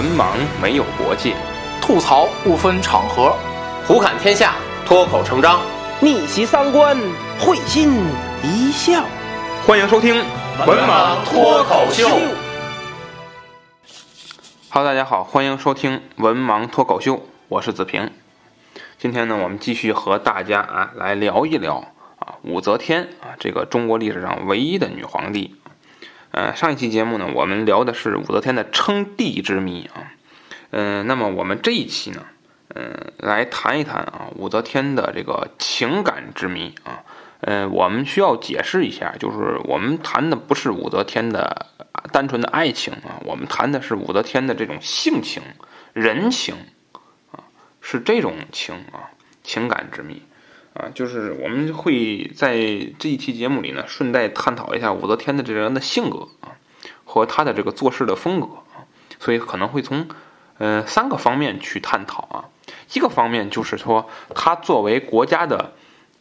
文盲没有国界，吐槽不分场合，胡侃天下，脱口成章，逆袭三观，会心一笑。欢迎收听《文盲脱口秀》。Hello，大家好，欢迎收听《文盲脱口秀》，我是子平。今天呢，我们继续和大家啊来聊一聊啊武则天啊这个中国历史上唯一的女皇帝。呃，上一期节目呢，我们聊的是武则天的称帝之谜啊。嗯，那么我们这一期呢，嗯，来谈一谈啊武则天的这个情感之谜啊。嗯，我们需要解释一下，就是我们谈的不是武则天的单纯的爱情啊，我们谈的是武则天的这种性情、人情啊，是这种情啊，情感之谜。啊，就是我们会在这一期节目里呢，顺带探讨一下武则天的这个人的性格啊，和她的这个做事的风格啊，所以可能会从呃三个方面去探讨啊。一个方面就是说，她作为国家的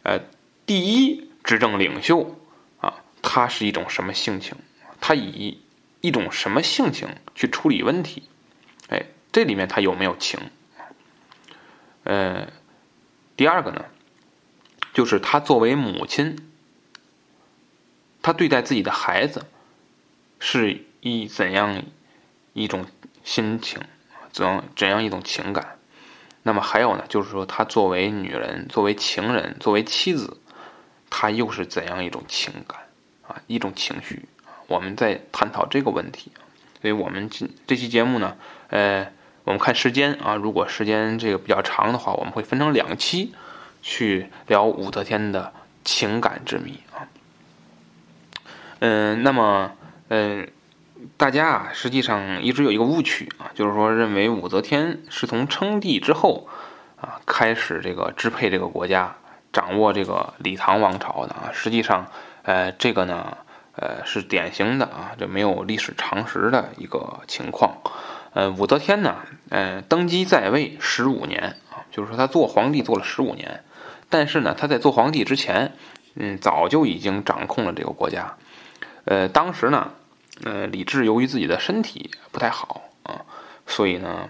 呃第一执政领袖啊，她是一种什么性情？她以一种什么性情去处理问题？哎，这里面她有没有情？呃，第二个呢？就是她作为母亲，她对待自己的孩子是一怎样一种心情，怎怎样一种情感？那么还有呢，就是说她作为女人、作为情人、作为妻子，她又是怎样一种情感啊？一种情绪？我们在探讨这个问题。所以我们今这期节目呢，呃，我们看时间啊，如果时间这个比较长的话，我们会分成两期。去聊武则天的情感之谜啊，嗯，那么，嗯，大家啊，实际上一直有一个误区啊，就是说认为武则天是从称帝之后啊开始这个支配这个国家，掌握这个李唐王朝的啊，实际上，呃，这个呢，呃，是典型的啊，这没有历史常识的一个情况。呃，武则天呢，呃，登基在位十五年啊，就是说她做皇帝做了十五年。但是呢，他在做皇帝之前，嗯，早就已经掌控了这个国家。呃，当时呢，呃，李治由于自己的身体不太好啊，所以呢，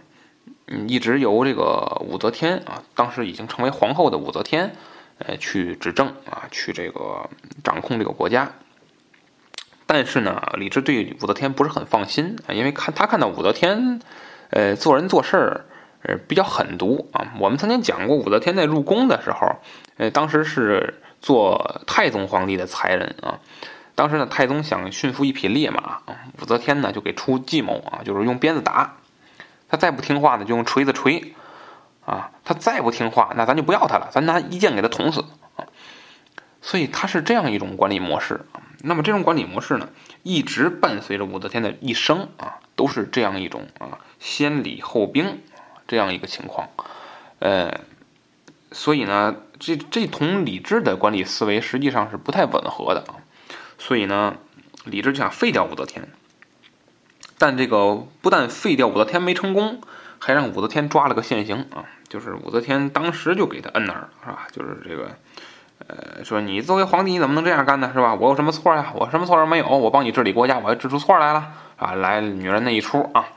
嗯，一直由这个武则天啊，当时已经成为皇后的武则天，呃，去执政啊，去这个掌控这个国家。但是呢，李治对武则天不是很放心啊，因为看他看到武则天，呃，做人做事儿。呃，比较狠毒啊！我们曾经讲过，武则天在入宫的时候，呃，当时是做太宗皇帝的才人啊。当时呢，太宗想驯服一匹烈马啊，武则天呢就给出计谋啊，就是用鞭子打。他再不听话呢，就用锤子锤啊。他再不听话，那咱就不要他了，咱拿一剑给他捅死啊。所以他是这样一种管理模式啊。那么这种管理模式呢，一直伴随着武则天的一生啊，都是这样一种啊，先礼后兵。这样一个情况，呃，所以呢，这这同李治的管理思维实际上是不太吻合的啊。所以呢，李治就想废掉武则天，但这个不但废掉武则天没成功，还让武则天抓了个现行啊，就是武则天当时就给他摁那儿了，是吧？就是这个，呃，说你作为皇帝，你怎么能这样干呢？是吧？我有什么错呀？我什么错都没有，我帮你治理国家，我还治出错来了啊！来，女人那一出啊！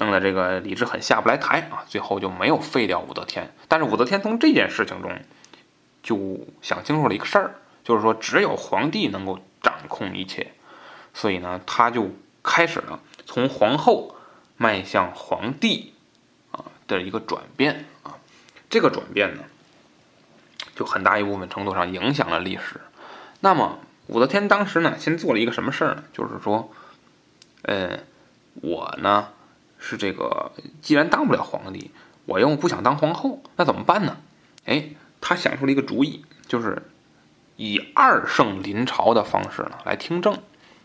弄得这个李治很下不来台啊，最后就没有废掉武则天。但是武则天从这件事情中就想清楚了一个事儿，就是说只有皇帝能够掌控一切，所以呢，他就开始了从皇后迈向皇帝啊的一个转变啊。这个转变呢，就很大一部分程度上影响了历史。那么武则天当时呢，先做了一个什么事儿呢？就是说，呃，我呢。是这个，既然当不了皇帝，我又不想当皇后，那怎么办呢？哎，他想出了一个主意，就是以二圣临朝的方式呢来听政。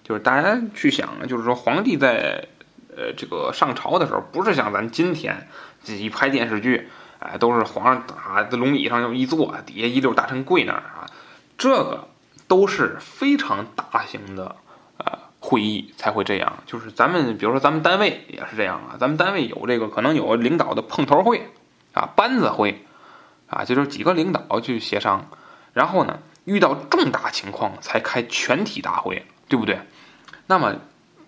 就是大家去想，就是说皇帝在呃这个上朝的时候，不是像咱今天一拍电视剧，哎，都是皇上啊在龙椅上就一坐，底下一溜大臣跪那儿啊，这个都是非常大型的。会议才会这样，就是咱们比如说咱们单位也是这样啊，咱们单位有这个可能有领导的碰头会啊，班子会啊，就是几个领导去协商，然后呢遇到重大情况才开全体大会，对不对？那么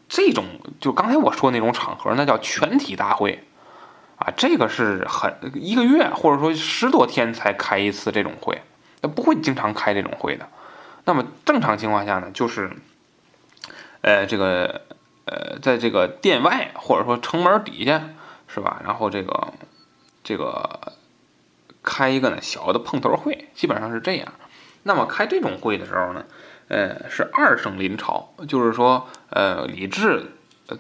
这种就刚才我说那种场合，那叫全体大会啊，这个是很一个月或者说十多天才开一次这种会，那不会经常开这种会的。那么正常情况下呢，就是呃这个呃在这个殿外或者说城门底下是吧？然后这个这个开一个呢小的碰头会，基本上是这样。那么开这种会的时候呢？呃，是二圣临朝，就是说，呃，李治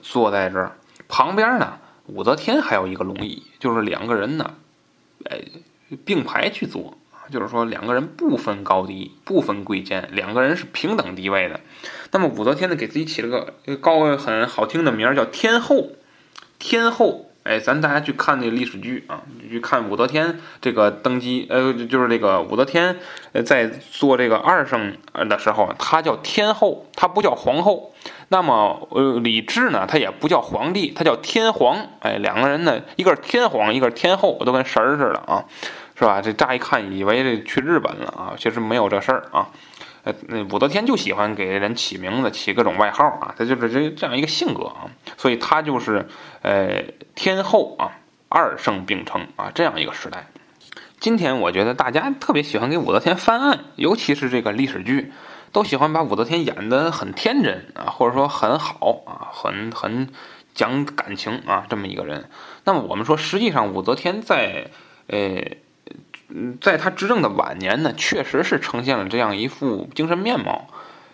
坐在这儿，旁边呢，武则天还有一个龙椅，就是两个人呢，呃，并排去坐，就是说两个人不分高低，不分贵贱，两个人是平等地位的。那么武则天呢，给自己起了个高很好听的名儿，叫天后，天后。哎，咱大家去看那个历史剧啊，去看武则天这个登基，呃，就是这个武则天在做这个二圣的时候，她叫天后，她不叫皇后。那么呃李治呢，他也不叫皇帝，他叫天皇。哎，两个人呢，一个是天皇，一个是天后，都跟神儿似的啊，是吧？这乍一看以为这去日本了啊，其实没有这事儿啊。呃，那武则天就喜欢给人起名字，起各种外号啊，他就是这这样一个性格啊，所以他就是呃天后啊，二圣并称啊，这样一个时代。今天我觉得大家特别喜欢给武则天翻案，尤其是这个历史剧，都喜欢把武则天演得很天真啊，或者说很好啊，很很讲感情啊，这么一个人。那么我们说，实际上武则天在呃。嗯，在他执政的晚年呢，确实是呈现了这样一副精神面貌。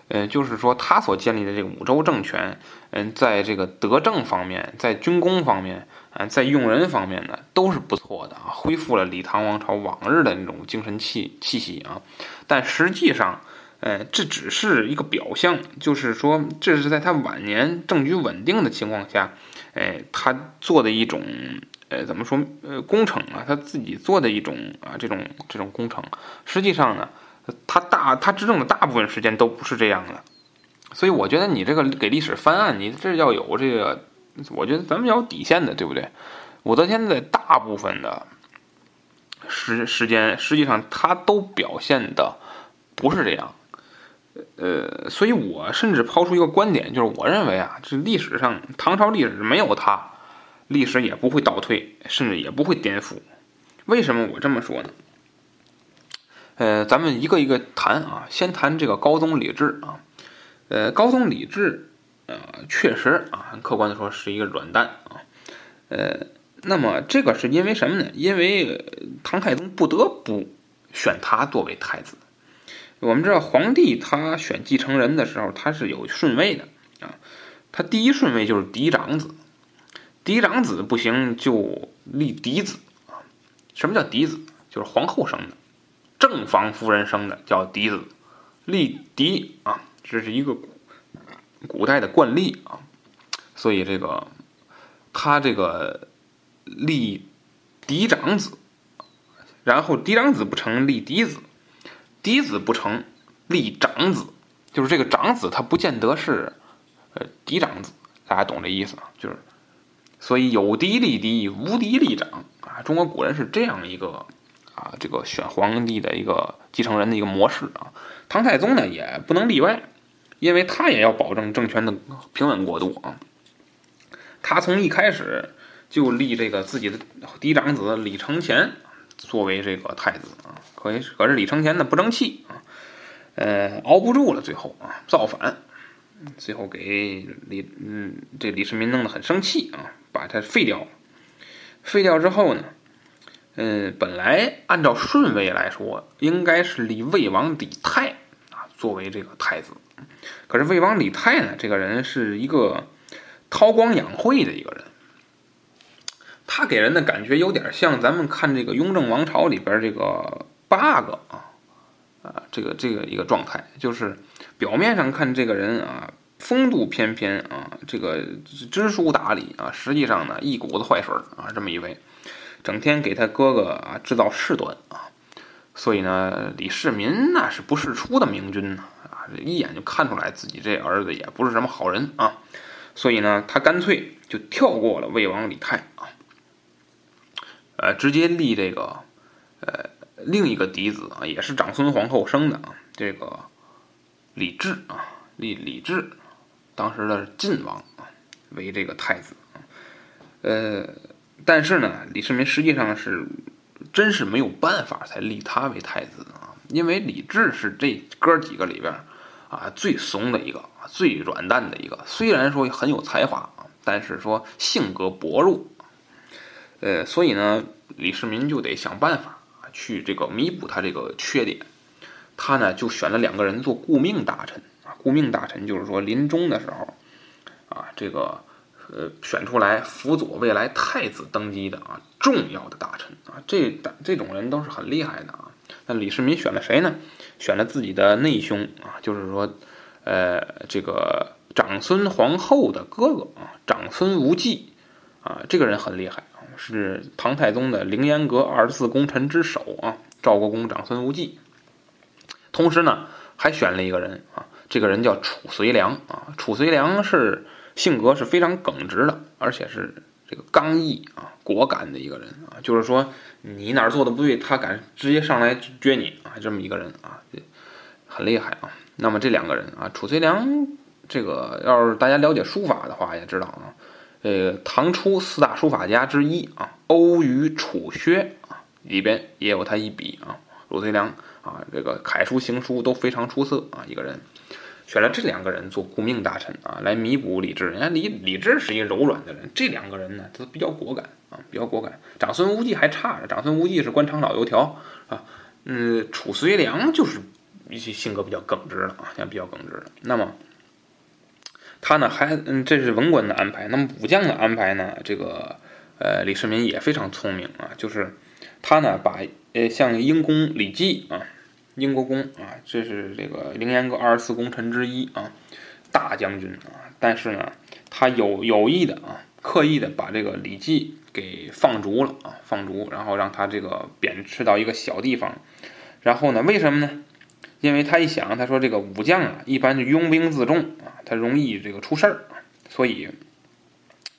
呃，就是说他所建立的这个五州政权，嗯，在这个德政方面，在军功方面，啊，在用人方面呢，都是不错的啊，恢复了李唐王朝往日的那种精神气气息啊。但实际上，呃，这只是一个表象，就是说，这是在他晚年政局稳定的情况下，哎，他做的一种。呃，怎么说？呃，工程啊，他自己做的一种啊，这种这种工程，实际上呢，他大他执政的大部分时间都不是这样的，所以我觉得你这个给历史翻案，你这要有这个，我觉得咱们要有底线的，对不对？武则天在大部分的时时间，实际上他都表现的不是这样，呃，所以我甚至抛出一个观点，就是我认为啊，这历史上唐朝历史没有他。历史也不会倒退，甚至也不会颠覆。为什么我这么说呢？呃，咱们一个一个谈啊，先谈这个高宗李治啊。呃，高宗李治，呃，确实啊，很客观的说是一个软蛋啊。呃，那么这个是因为什么呢？因为唐太宗不得不选他作为太子。我们知道皇帝他选继承人的时候，他是有顺位的啊。他第一顺位就是嫡长子。嫡长子不行，就立嫡子啊。什么叫嫡子？就是皇后生的，正房夫人生的叫嫡子，立嫡啊，这是一个古代的惯例啊。所以这个他这个立嫡长子，然后嫡长子不成立嫡子，嫡子不成立长子，就是这个长子他不见得是呃嫡长子，大家懂这意思啊？就是。所以有嫡立嫡，无嫡立长啊！中国古人是这样一个啊，这个选皇帝的一个继承人的一个模式啊。唐太宗呢也不能例外，因为他也要保证政权的平稳过渡啊。他从一开始就立这个自己的嫡长子李承乾作为这个太子啊，可以可是李承乾呢不争气啊，呃，熬不住了，最后啊造反，最后给李嗯这李世民弄得很生气啊。把它废掉，废掉之后呢，嗯，本来按照顺位来说，应该是立魏王李泰啊作为这个太子。可是魏王李泰呢，这个人是一个韬光养晦的一个人，他给人的感觉有点像咱们看这个《雍正王朝》里边这个八个啊啊，这个这个一个状态，就是表面上看这个人啊。风度翩翩啊，这个知书达理啊，实际上呢一股子坏水啊，这么一位，整天给他哥哥啊制造事端啊，所以呢李世民那是不世出的明君呢啊，一眼就看出来自己这儿子也不是什么好人啊，所以呢他干脆就跳过了魏王李泰啊，呃直接立这个呃另一个嫡子啊，也是长孙皇后生的啊，这个李治啊立李治。当时的晋王啊，为这个太子呃，但是呢，李世民实际上是真是没有办法才立他为太子啊，因为李治是这哥几个里边啊最怂的一个，最软蛋的一个。虽然说很有才华啊，但是说性格薄弱，呃，所以呢，李世民就得想办法去这个弥补他这个缺点。他呢就选了两个人做顾命大臣，顾命大臣就是说临终的时候啊，这个。呃，选出来辅佐未来太子登基的啊，重要的大臣啊，这这种人都是很厉害的啊。那李世民选了谁呢？选了自己的内兄啊，就是说，呃，这个长孙皇后的哥哥啊，长孙无忌啊，这个人很厉害啊，是唐太宗的凌烟阁二十四功臣之首啊，赵国公长孙无忌。同时呢，还选了一个人啊，这个人叫褚遂良啊，褚遂良是。性格是非常耿直的，而且是这个刚毅啊、果敢的一个人啊。就是说，你哪儿做的不对，他敢直接上来撅你啊，这么一个人啊，很厉害啊。那么这两个人啊，褚遂良，这个要是大家了解书法的话，也知道啊，呃，唐初四大书法家之一啊，欧虞楚薛啊，里边也有他一笔啊。褚遂良啊，这个楷书行书都非常出色啊，一个人。选了这两个人做顾命大臣啊，来弥补李治。人家李李治是一个柔软的人，这两个人呢，都比较果敢啊，比较果敢。长孙无忌还差着，长孙无忌是官场老油条啊。嗯，褚遂良就是一些性格比较耿直的啊，像比较耿直的。那么他呢，还嗯，这是文官的安排。那么武将的安排呢，这个呃，李世民也非常聪明啊，就是他呢，把呃像英公李绩啊。英国公啊，这是这个凌烟阁二十四功臣之一啊，大将军啊。但是呢，他有有意的啊，刻意的把这个李绩给放逐了啊，放逐，然后让他这个贬斥到一个小地方。然后呢，为什么呢？因为他一想，他说这个武将啊，一般是拥兵自重啊，他容易这个出事儿，所以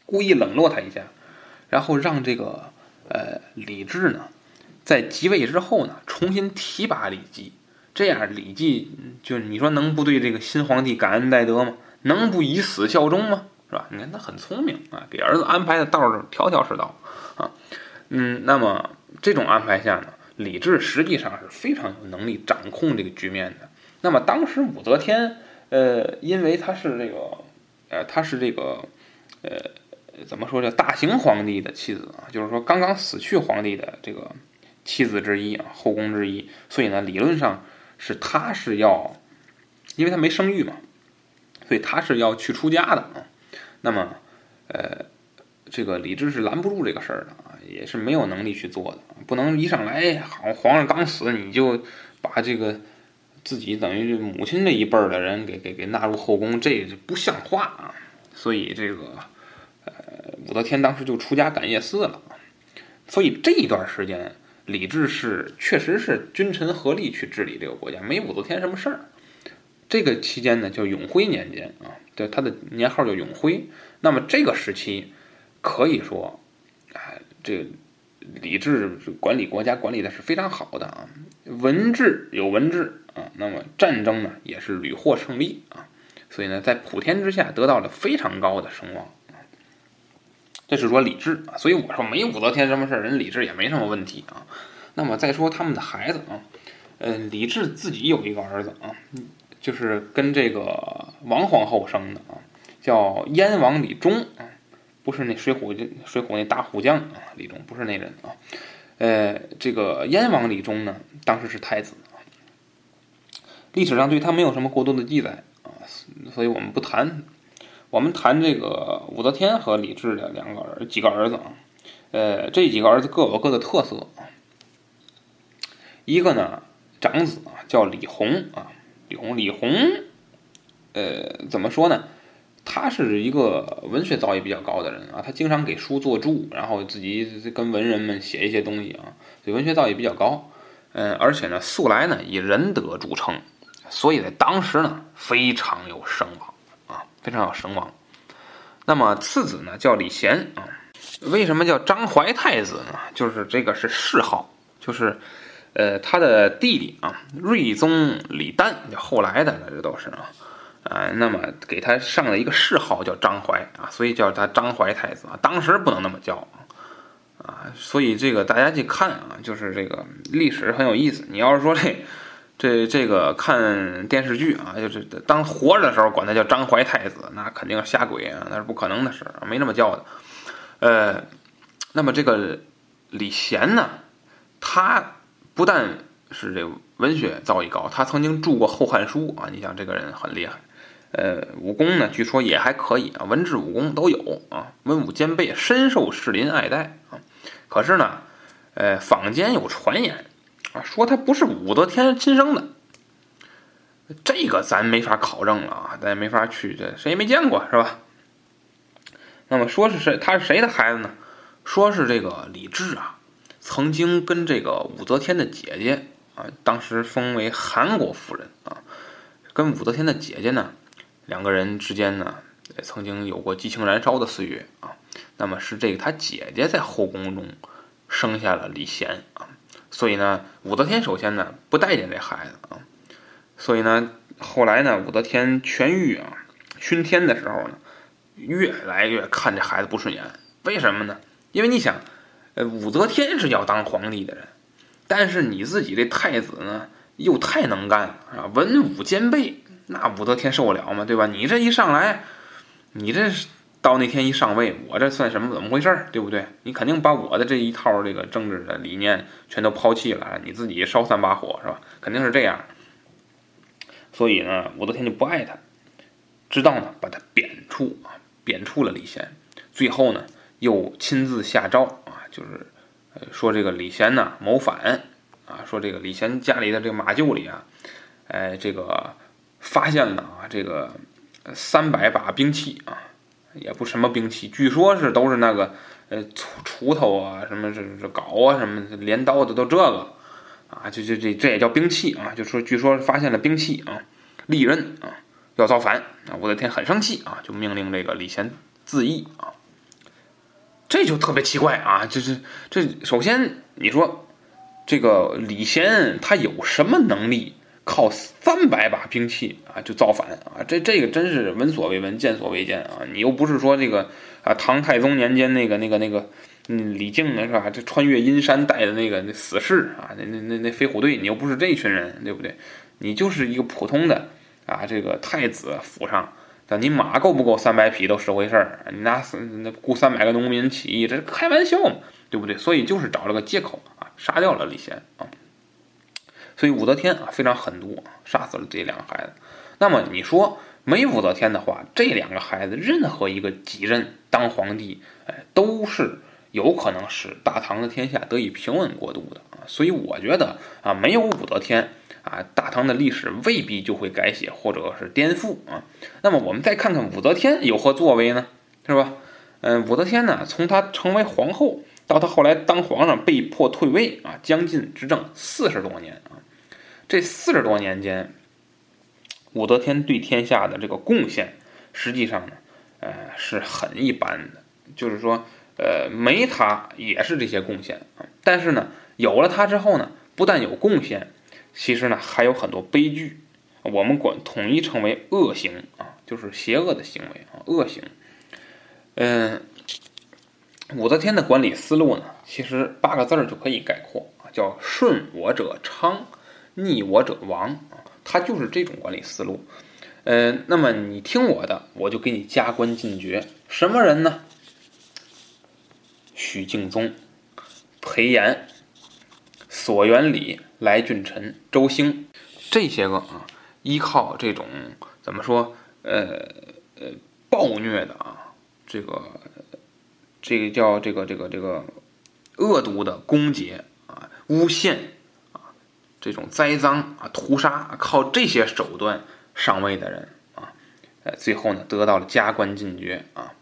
故意冷落他一下，然后让这个呃李治呢。在即位之后呢，重新提拔李绩，这样李绩就你说能不对这个新皇帝感恩戴德吗？能不以死效忠吗？是吧？你看他很聪明啊，给儿子安排的道儿条条是道啊。嗯，那么这种安排下呢，李治实际上是非常有能力掌控这个局面的。那么当时武则天，呃，因为他是这个，呃，他是这个，呃，怎么说叫大行皇帝的妻子啊？就是说刚刚死去皇帝的这个。妻子之一啊，后宫之一，所以呢，理论上是他是要，因为他没生育嘛，所以他是要去出家的啊。那么，呃，这个李治是拦不住这个事儿的啊，也是没有能力去做的，不能一上来好皇上刚死你就把这个自己等于母亲这一辈儿的人给给给纳入后宫，这不像话啊。所以这个，呃，武则天当时就出家感业寺了。所以这一段时间。李治是确实是君臣合力去治理这个国家，没武则天什么事儿。这个期间呢，叫永徽年间啊，对，他的年号叫永徽。那么这个时期可以说，哎，这李治管理国家管理的是非常好的啊，文治有文治啊，那么战争呢也是屡获胜利啊，所以呢，在普天之下得到了非常高的声望。这是说李治啊，所以我说没武则天什么事，人李治也没什么问题啊。那么再说他们的孩子啊，嗯，李治自己有一个儿子啊，就是跟这个王皇后生的啊，叫燕王李忠啊，不是那水浒水浒那大虎将啊，李忠不是那人啊。呃，这个燕王李忠呢，当时是太子啊，历史上对他没有什么过多的记载啊，所以我们不谈。我们谈这个武则天和李治的两个儿几个儿子啊，呃，这几个儿子各有各的特色。一个呢，长子啊叫李弘啊，李弘，李弘，呃，怎么说呢？他是一个文学造诣比较高的人啊，他经常给书作注，然后自己跟文人们写一些东西啊，所以文学造诣比较高。嗯，而且呢，素来呢以仁德著称，所以在当时呢非常有声望。非常有声望。那么次子呢，叫李贤啊。为什么叫张怀太子呢？就是这个是谥号，就是呃他的弟弟啊，睿宗李旦，就后来的这都是啊。啊，那么给他上了一个谥号叫张怀啊，所以叫他张怀太子啊。当时不能那么叫啊，所以这个大家去看啊，就是这个历史很有意思。你要是说这这这个看电视剧啊，就是当活着的时候管他叫张怀太子，那肯定是瞎鬼啊，那是不可能的事，没那么叫的。呃，那么这个李贤呢，他不但是这文学造诣高，他曾经著过《后汉书》啊，你想这个人很厉害。呃，武功呢，据说也还可以啊，文治武功都有啊，文武兼备，深受士林爱戴啊。可是呢，呃，坊间有传言啊，说他不是武则天亲生的，这个咱没法考证了啊，咱也没法去，这谁也没见过是吧？那么说是谁？他是谁的孩子呢？说是这个李治啊，曾经跟这个武则天的姐姐啊，当时封为韩国夫人啊，跟武则天的姐姐呢，两个人之间呢，曾经有过激情燃烧的岁月啊。那么是这个他姐姐在后宫中生下了李贤啊，所以呢，武则天首先呢不待见这孩子啊，所以呢，后来呢，武则天痊愈啊，熏天的时候呢。越来越看这孩子不顺眼，为什么呢？因为你想，呃，武则天是要当皇帝的人，但是你自己这太子呢，又太能干啊，文武兼备，那武则天受得了吗？对吧？你这一上来，你这到那天一上位，我这算什么？怎么回事儿？对不对？你肯定把我的这一套这个政治的理念全都抛弃了，你自己烧三把火是吧？肯定是这样。所以呢，武则天就不爱他，知道呢，把他贬黜啊。贬黜了李贤，最后呢，又亲自下诏啊，就是说这个李贤呢谋反啊，说这个李贤家里的这个马厩里啊，哎，这个发现了啊，这个三百把兵器啊，也不什么兵器，据说是都是那个呃锄锄头啊，什么这这镐啊，什么镰刀的都这个啊，就就这这也叫兵器啊，就说据说发现了兵器啊，利刃啊。要造反啊！武则天很生气啊，就命令这个李贤自缢啊。这就特别奇怪啊！这是这首先你说这个李贤他有什么能力，靠三百把兵器啊就造反啊？这这个真是闻所未闻、见所未见啊！你又不是说这个啊唐太宗年间那个那个那个嗯李靖是吧？这穿越阴山带的那个那死士啊，那那那那飞虎队，你又不是这群人，对不对？你就是一个普通的。啊，这个太子府上，但你马够不够三百匹都是回事儿。你拿那雇三百个农民起义，这是开玩笑嘛，对不对？所以就是找了个借口啊，杀掉了李贤啊。所以武则天啊非常狠毒，杀死了这两个孩子。那么你说没武则天的话，这两个孩子任何一个继任当皇帝，哎，都是有可能使大唐的天下得以平稳过渡的啊。所以我觉得啊，没有武则天。啊，大唐的历史未必就会改写或者是颠覆啊。那么我们再看看武则天有何作为呢？是吧？嗯，武则天呢，从她成为皇后到她后来当皇上被迫退位啊，将近执政四十多年啊。这四十多年间，武则天对天下的这个贡献，实际上呢，呃，是很一般的。就是说，呃，没她也是这些贡献。但是呢，有了她之后呢，不但有贡献。其实呢，还有很多悲剧，我们管统一称为恶行啊，就是邪恶的行为啊，恶行。嗯，武则天的管理思路呢，其实八个字儿就可以概括啊，叫顺我者昌，逆我者亡啊，他就是这种管理思路。嗯，那么你听我的，我就给你加官进爵。什么人呢？许敬宗、裴炎、索元礼。来俊臣、周兴这些个啊，依靠这种怎么说？呃呃，暴虐的啊，这个这个叫这个这个这个恶毒的攻讦啊、诬陷，这种栽赃啊、屠杀，靠这些手段上位的人啊，呃，最后呢得到了加官进爵啊。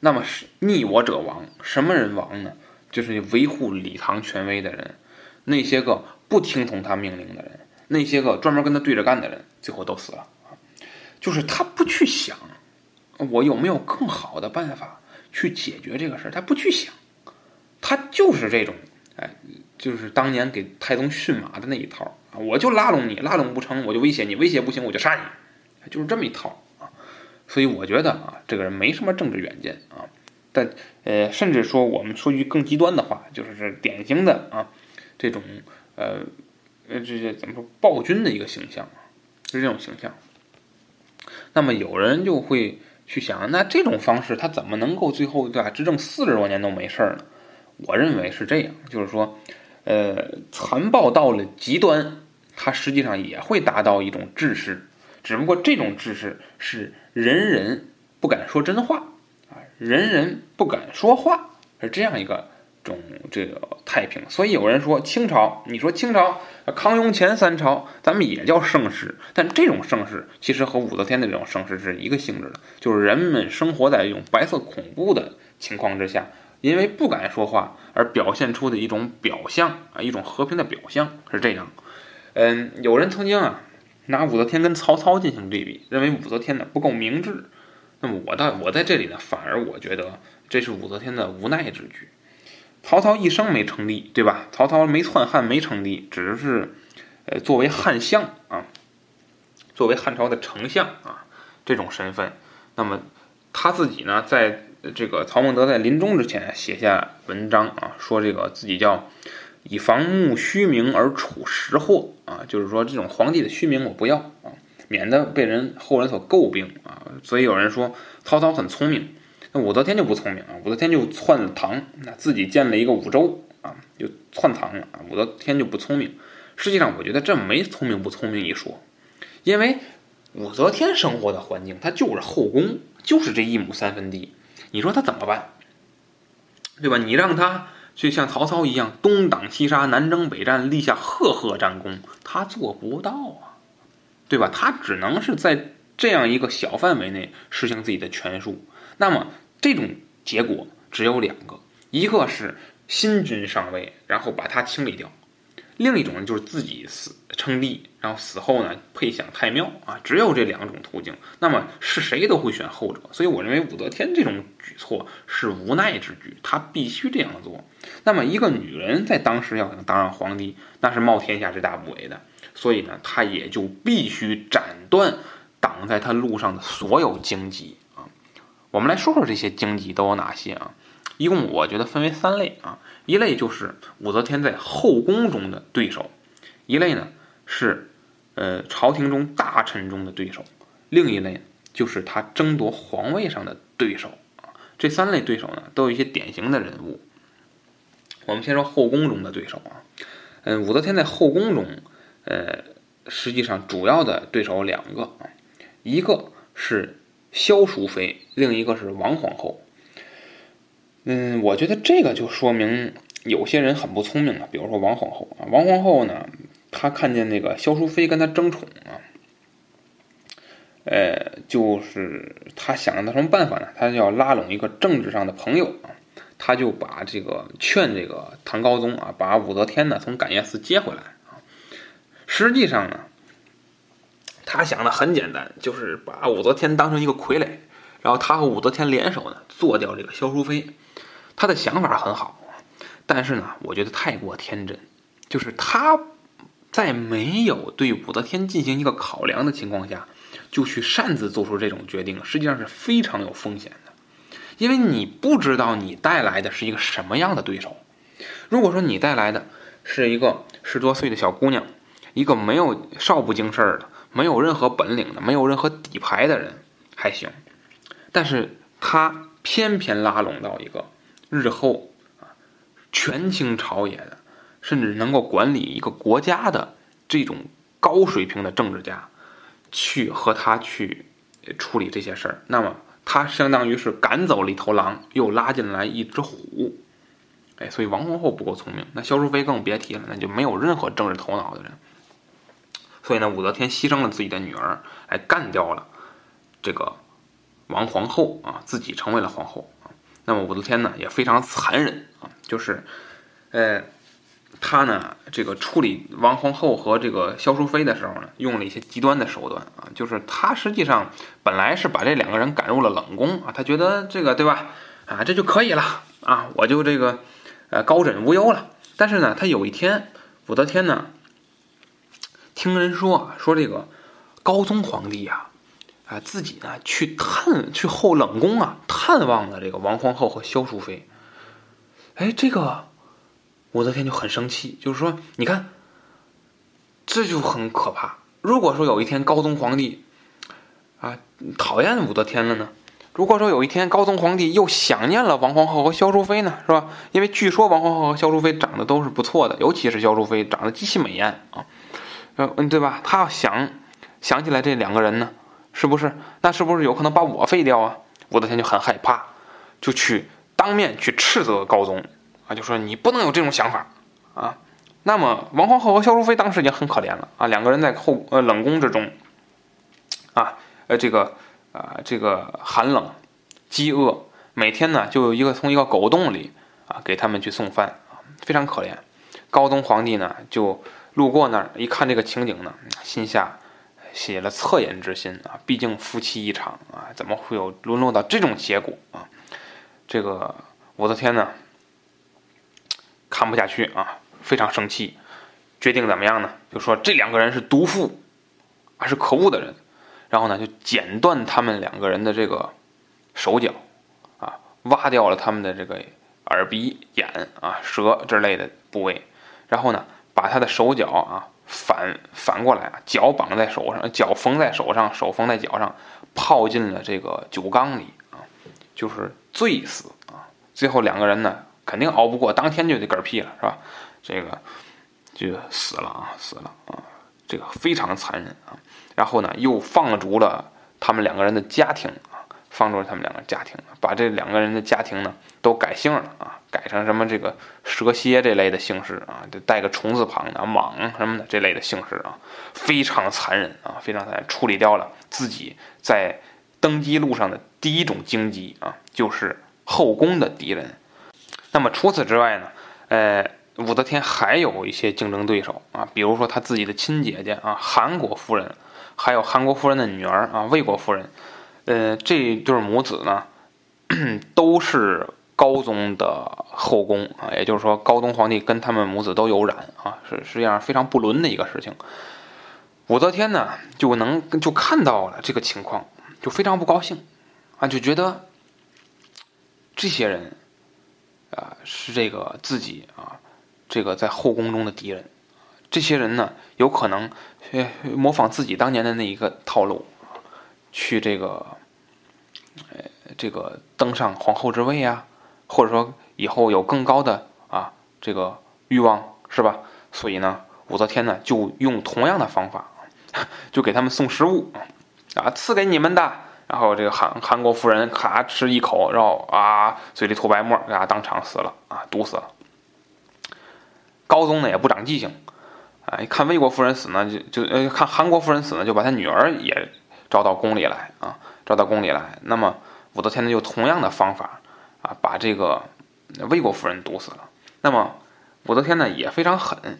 那么是逆我者亡，什么人亡呢？就是维护李唐权威的人，那些个。不听从他命令的人，那些个专门跟他对着干的人，最后都死了！就是他不去想，我有没有更好的办法去解决这个事儿，他不去想，他就是这种，哎，就是当年给太宗驯马的那一套啊！我就拉拢你，拉拢不成，我就威胁你，威胁不行，我就杀你，就是这么一套啊。所以我觉得啊，这个人没什么政治远见啊。但呃，甚至说我们说句更极端的话，就是典型的啊这种呃呃这些怎么说暴君的一个形象啊，是这种形象。那么有人就会去想，那这种方式他怎么能够最后对吧执政四十多年都没事儿呢？我认为是这样，就是说，呃，残暴到了极端，它实际上也会达到一种治世，只不过这种治世是人人不敢说真话啊，人人不敢说话，是这样一个种这个太平。所以有人说清朝，你说清朝康雍乾三朝，咱们也叫盛世，但这种盛世其实和武则天的这种盛世是一个性质的，就是人们生活在一种白色恐怖的情况之下。因为不敢说话而表现出的一种表象啊，一种和平的表象是这样。嗯，有人曾经啊拿武则天跟曹操进行对比，认为武则天呢不够明智。那么我倒我在这里呢，反而我觉得这是武则天的无奈之举。曹操一生没称帝，对吧？曹操没篡汉，没称帝，只是呃作为汉相啊，作为汉朝的丞相啊这种身份。那么他自己呢，在这个曹孟德在临终之前写下文章啊，说这个自己叫以防慕虚名而处实祸啊，就是说这种皇帝的虚名我不要啊，免得被人后人所诟病啊。所以有人说曹操很聪明，那武则天就不聪明啊，武则天就篡了唐，那自己建了一个武周啊，就篡唐了啊。武则天就不聪明，实际上我觉得这没聪明不聪明一说，因为武则天生活的环境，她就是后宫，就是这一亩三分地。你说他怎么办，对吧？你让他去像曹操一样东挡西杀、南征北战，立下赫赫战功，他做不到啊，对吧？他只能是在这样一个小范围内实行自己的权术。那么这种结果只有两个：一个是新君上位，然后把他清理掉；另一种呢，就是自己死称帝。然后死后呢，配享太庙啊，只有这两种途径。那么是谁都会选后者，所以我认为武则天这种举措是无奈之举，她必须这样做。那么一个女人在当时要想当上皇帝，那是冒天下之大不韪的，所以呢，她也就必须斩断挡在她路上的所有荆棘啊。我们来说说这些荆棘都有哪些啊？一共我觉得分为三类啊，一类就是武则天在后宫中的对手，一类呢是。呃，朝廷中大臣中的对手，另一类就是他争夺皇位上的对手啊。这三类对手呢，都有一些典型的人物。我们先说后宫中的对手啊。嗯，武则天在后宫中，呃，实际上主要的对手两个啊，一个是萧淑妃，另一个是王皇后。嗯，我觉得这个就说明有些人很不聪明了，比如说王皇后啊，王皇后呢。她看见那个萧淑妃跟他争宠啊，呃，就是他想到什么办法呢？他要拉拢一个政治上的朋友啊，他就把这个劝这个唐高宗啊，把武则天呢从感业寺接回来啊。实际上呢，他想的很简单，就是把武则天当成一个傀儡，然后他和武则天联手呢，做掉这个萧淑妃。他的想法很好，但是呢，我觉得太过天真，就是他。在没有对武则天进行一个考量的情况下，就去擅自做出这种决定，实际上是非常有风险的，因为你不知道你带来的是一个什么样的对手。如果说你带来的是一个十多岁的小姑娘，一个没有少不经事儿的、没有任何本领的、没有任何底牌的人，还行，但是他偏偏拉拢到一个日后啊权倾朝野的。甚至能够管理一个国家的这种高水平的政治家，去和他去处理这些事儿，那么他相当于是赶走了一头狼，又拉进来一只虎。哎，所以王皇后不够聪明，那萧淑妃更别提了，那就没有任何政治头脑的人。所以呢，武则天牺牲了自己的女儿，来干掉了这个王皇后啊，自己成为了皇后。那么武则天呢，也非常残忍啊，就是，呃。他呢，这个处理王皇后和这个萧淑妃的时候呢，用了一些极端的手段啊，就是他实际上本来是把这两个人赶入了冷宫啊，他觉得这个对吧，啊这就可以了啊，我就这个呃高枕无忧了。但是呢，他有一天武则天呢，听人说啊说这个高宗皇帝呀，啊，啊自己呢去探去后冷宫啊，探望了这个王皇后和萧淑妃。哎，这个武则天就很生气，就是说，你看，这就很可怕。如果说有一天高宗皇帝啊讨厌武则天了呢？如果说有一天高宗皇帝又想念了王皇后和萧淑妃呢，是吧？因为据说王皇后和萧淑妃长得都是不错的，尤其是萧淑妃长得极其美艳啊，嗯，对吧？他要想想起来这两个人呢，是不是？那是不是有可能把我废掉啊？武则天就很害怕，就去当面去斥责高宗啊，就说你不能有这种想法啊。那么王皇后和萧淑妃当时已经很可怜了啊，两个人在后呃冷宫之中，啊呃这个啊这个寒冷、饥饿，每天呢就有一个从一个狗洞里啊给他们去送饭啊，非常可怜。高宗皇帝呢就路过那儿一看这个情景呢，心下写了恻隐之心啊，毕竟夫妻一场啊，怎么会有沦落到这种结果啊？这个武则天呢看不下去啊。非常生气，决定怎么样呢？就说这两个人是毒妇，啊是可恶的人，然后呢就剪断他们两个人的这个手脚，啊挖掉了他们的这个耳鼻眼啊舌之类的部位，然后呢把他的手脚啊反反过来啊脚绑在手上，脚缝在手上，手缝在脚上，泡进了这个酒缸里啊，就是醉死啊。最后两个人呢肯定熬不过，当天就得嗝屁了，是吧？这个就死了啊，死了啊，这个非常残忍啊。然后呢，又放逐了他们两个人的家庭，放逐了他们两个家庭，把这两个人的家庭呢都改姓了啊，改成什么这个蛇蝎这类的姓氏啊，就带个虫字旁的蟒什么的这类的姓氏啊，非常残忍啊，非常残忍，处理掉了自己在登基路上的第一种荆棘啊，就是后宫的敌人。那么除此之外呢，呃。武则天还有一些竞争对手啊，比如说她自己的亲姐姐啊，韩国夫人，还有韩国夫人的女儿啊，魏国夫人，呃，这对母子呢，都是高宗的后宫啊，也就是说，高宗皇帝跟他们母子都有染啊，是实际上非常不伦的一个事情。武则天呢，就能就看到了这个情况，就非常不高兴啊，就觉得这些人啊，是这个自己啊。这个在后宫中的敌人，这些人呢，有可能模仿自己当年的那一个套路，去这个，呃，这个登上皇后之位啊，或者说以后有更高的啊这个欲望，是吧？所以呢，武则天呢就用同样的方法，就给他们送食物啊，赐给你们的。然后这个韩韩国夫人咔吃一口，然后啊嘴里吐白沫，啊当场死了啊，毒死了。高宗呢也不长记性，啊，一看魏国夫人死呢，就就呃看韩国夫人死呢，就把他女儿也招到宫里来啊，招到宫里来。那么武则天呢，用同样的方法啊，把这个魏国夫人毒死了。那么武则天呢也非常狠，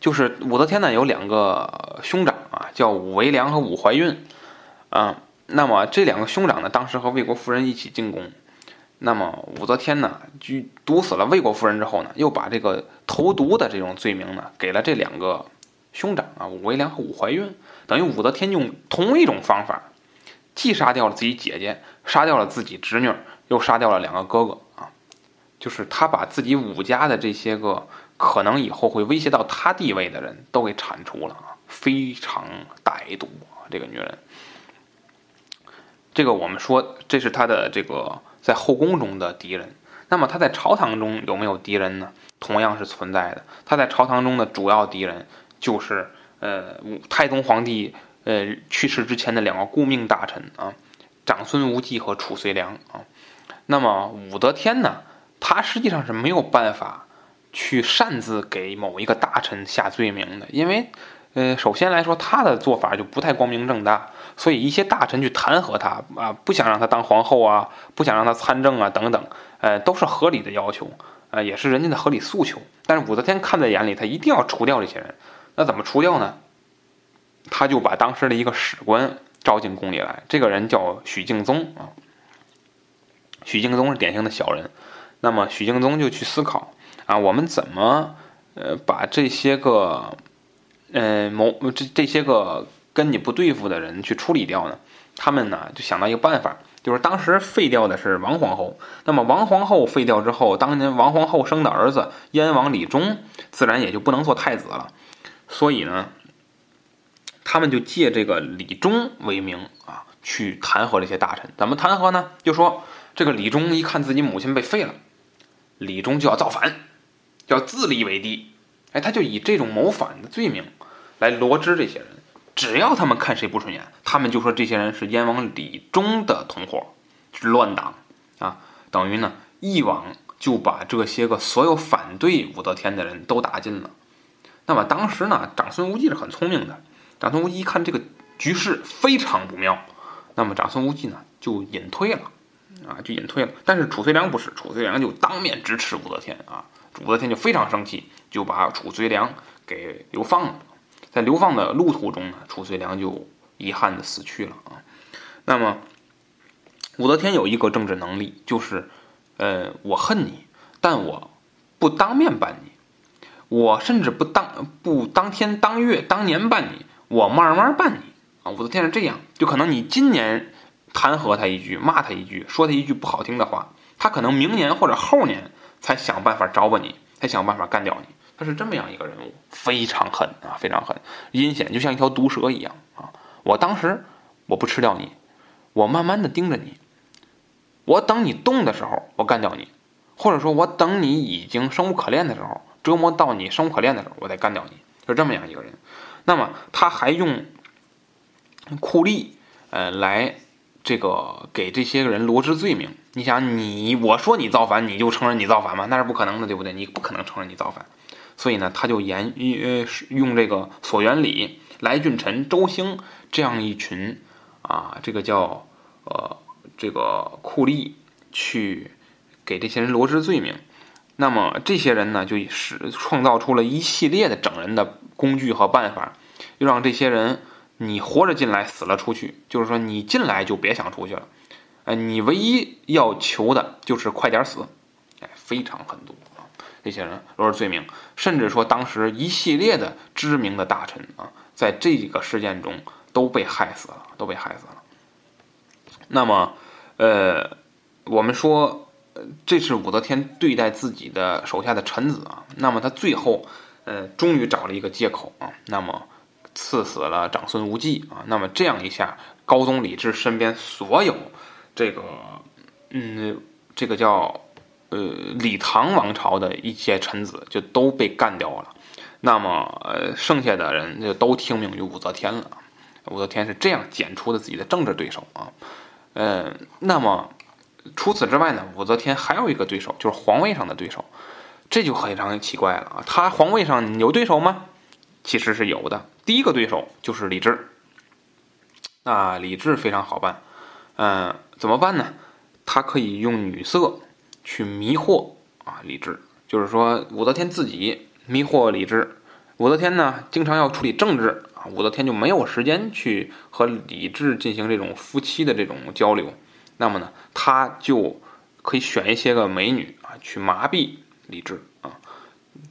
就是武则天呢有两个兄长啊，叫武维良和武怀孕啊。那么这两个兄长呢，当时和魏国夫人一起进宫。那么武则天呢，就毒死了魏国夫人之后呢，又把这个投毒的这种罪名呢，给了这两个兄长啊，武维良和武怀孕。等于武则天用同一种方法，既杀掉了自己姐姐，杀掉了自己侄女，又杀掉了两个哥哥啊，就是他把自己武家的这些个可能以后会威胁到他地位的人都给铲除了啊，非常歹毒啊，这个女人。这个我们说，这是他的这个。在后宫中的敌人，那么他在朝堂中有没有敌人呢？同样是存在的。他在朝堂中的主要敌人就是呃，太宗皇帝呃去世之前的两个顾命大臣啊，长孙无忌和褚遂良啊。那么武则天呢，她实际上是没有办法去擅自给某一个大臣下罪名的，因为。呃，首先来说，他的做法就不太光明正大，所以一些大臣去弹劾他啊，不想让他当皇后啊，不想让他参政啊，等等，呃，都是合理的要求，呃，也是人家的合理诉求。但是武则天看在眼里，她一定要除掉这些人。那怎么除掉呢？他就把当时的一个史官招进宫里来，这个人叫许敬宗啊。许敬宗是典型的小人，那么许敬宗就去思考啊，我们怎么呃把这些个。嗯，某这这些个跟你不对付的人去处理掉呢？他们呢就想到一个办法，就是当时废掉的是王皇后，那么王皇后废掉之后，当年王皇后生的儿子燕王李忠，自然也就不能做太子了。所以呢，他们就借这个李忠为名啊，去弹劾这些大臣。怎么弹劾呢？就说这个李忠一看自己母亲被废了，李忠就要造反，要自立为帝。哎，他就以这种谋反的罪名来罗织这些人。只要他们看谁不顺眼，他们就说这些人是燕王李忠的同伙，是乱党啊。等于呢，一网就把这些个所有反对武则天的人都打尽了。那么当时呢，长孙无忌是很聪明的。长孙无忌一看这个局势非常不妙，那么长孙无忌呢就隐退了，啊，就隐退了。但是褚遂良不是，褚遂良就当面支持武则天啊。武则天就非常生气，就把褚遂良给流放了。在流放的路途中呢，褚遂良就遗憾的死去了啊。那么，武则天有一个政治能力，就是，呃，我恨你，但我不当面办你，我甚至不当不当天当月当年办你，我慢慢办你啊。武则天是这样，就可能你今年弹劾他一句，骂他一句，说他一句不好听的话，他可能明年或者后年才想办法找吧你，才想办法干掉你。他是这么样一个人物，非常狠啊，非常狠，阴险，就像一条毒蛇一样啊！我当时我不吃掉你，我慢慢的盯着你，我等你动的时候，我干掉你，或者说我等你已经生无可恋的时候，折磨到你生无可恋的时候，我再干掉你，就这么样一个人。那么他还用酷吏呃来这个给这些人罗织罪名。你想，你我说你造反，你就承认你造反吗？那是不可能的，对不对？你不可能承认你造反。所以呢，他就沿呃用这个索元礼、来俊臣、周兴这样一群啊，这个叫呃这个酷吏去给这些人罗织罪名。那么这些人呢，就使创造出了一系列的整人的工具和办法，又让这些人你活着进来，死了出去。就是说，你进来就别想出去了，哎，你唯一要求的就是快点死，哎，非常狠毒啊。这些人都是罪名，甚至说当时一系列的知名的大臣啊，在这个事件中都被害死了，都被害死了。那么，呃，我们说，这是武则天对待自己的手下的臣子啊。那么他最后，呃，终于找了一个借口啊，那么赐死了长孙无忌啊。那么这样一下，高宗李治身边所有这个，嗯，这个叫。呃，李唐王朝的一些臣子就都被干掉了，那么，剩下的人就都听命于武则天了。武则天是这样剪除的自己的政治对手啊。呃，那么除此之外呢，武则天还有一个对手，就是皇位上的对手，这就非常奇怪了啊。他皇位上有对手吗？其实是有的。第一个对手就是李治。那李治非常好办，嗯，怎么办呢？他可以用女色。去迷惑啊，李治，就是说武则天自己迷惑李治。武则天呢，经常要处理政治啊，武则天就没有时间去和李治进行这种夫妻的这种交流。那么呢，他就可以选一些个美女啊，去麻痹李治啊。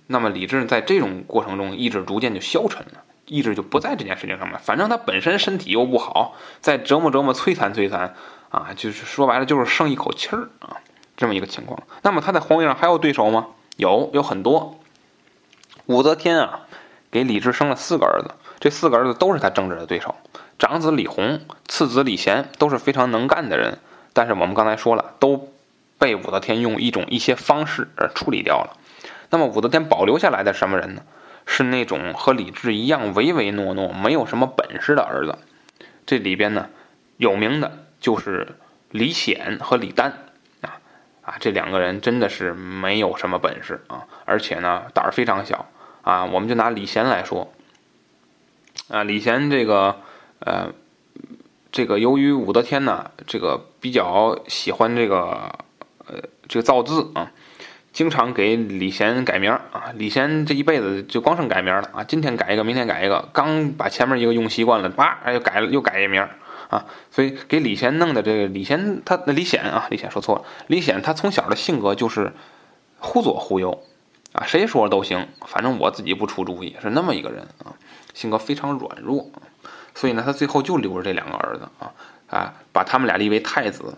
那么李治在这种过程中，意志逐渐就消沉了，意志就不在这件事情上面。反正他本身身体又不好，再折磨折磨、摧残摧残啊，就是说白了就是剩一口气儿啊。这么一个情况，那么他在皇位上还有对手吗？有，有很多。武则天啊，给李治生了四个儿子，这四个儿子都是他政治的对手。长子李弘，次子李贤都是非常能干的人，但是我们刚才说了，都被武则天用一种一些方式而处理掉了。那么武则天保留下来的什么人呢？是那种和李治一样唯唯诺诺、没有什么本事的儿子。这里边呢，有名的就是李显和李丹。啊，这两个人真的是没有什么本事啊，而且呢胆儿非常小啊。我们就拿李贤来说，啊，李贤这个呃，这个由于武则天呢，这个比较喜欢这个呃这个造字啊，经常给李贤改名啊。李贤这一辈子就光剩改名了啊，今天改一个，明天改一个，刚把前面一个用习惯了，叭又改了，又改一名。啊，所以给李贤弄的这个李贤，他李显啊，李显说错了。李显他从小的性格就是忽左忽右啊，谁说都行，反正我自己不出主意，是那么一个人啊，性格非常软弱。所以呢，他最后就留着这两个儿子啊啊，把他们俩立为太子，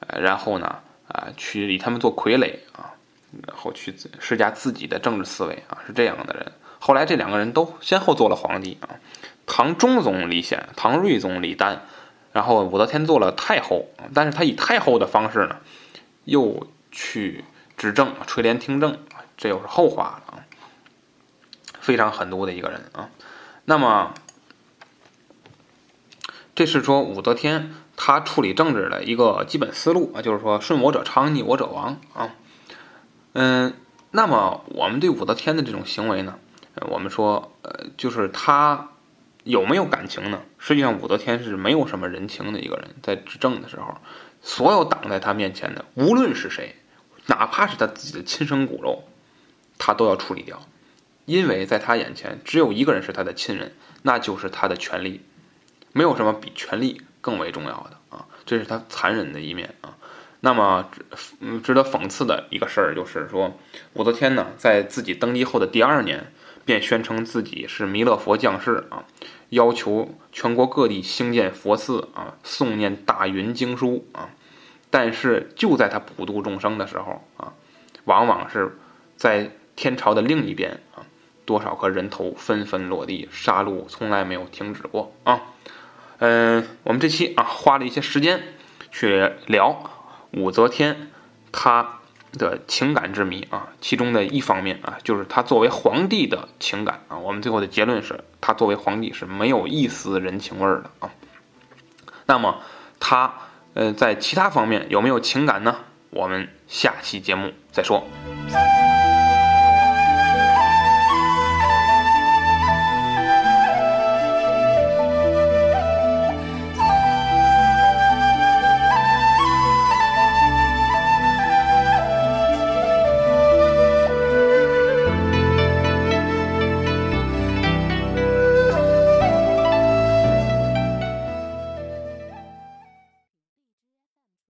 呃，然后呢啊，去以他们做傀儡啊，然后去施加自己的政治思维啊，是这样的人。后来这两个人都先后做了皇帝啊，唐中宗李显，唐睿宗李旦，然后武则天做了太后，但是他以太后的方式呢，又去执政垂帘听政，这又是后话了啊。非常狠毒的一个人啊，那么这是说武则天她处理政治的一个基本思路啊，就是说顺我者昌，逆我者亡啊。嗯，那么我们对武则天的这种行为呢？我们说，呃，就是她有没有感情呢？实际上，武则天是没有什么人情的一个人，在执政的时候，所有挡在她面前的，无论是谁，哪怕是他自己的亲生骨肉，他都要处理掉，因为在他眼前，只有一个人是他的亲人，那就是他的权利，没有什么比权力更为重要的啊！这是他残忍的一面啊。那么，嗯，值得讽刺的一个事儿就是说，武则天呢，在自己登基后的第二年。便宣称自己是弥勒佛降世啊，要求全国各地兴建佛寺啊，诵念大云经书啊。但是就在他普度众生的时候啊，往往是在天朝的另一边啊，多少颗人头纷纷落地，杀戮从来没有停止过啊。嗯，我们这期啊花了一些时间去聊武则天，她。的情感之谜啊，其中的一方面啊，就是他作为皇帝的情感啊。我们最后的结论是他作为皇帝是没有一丝人情味儿的啊。那么他呃在其他方面有没有情感呢？我们下期节目再说。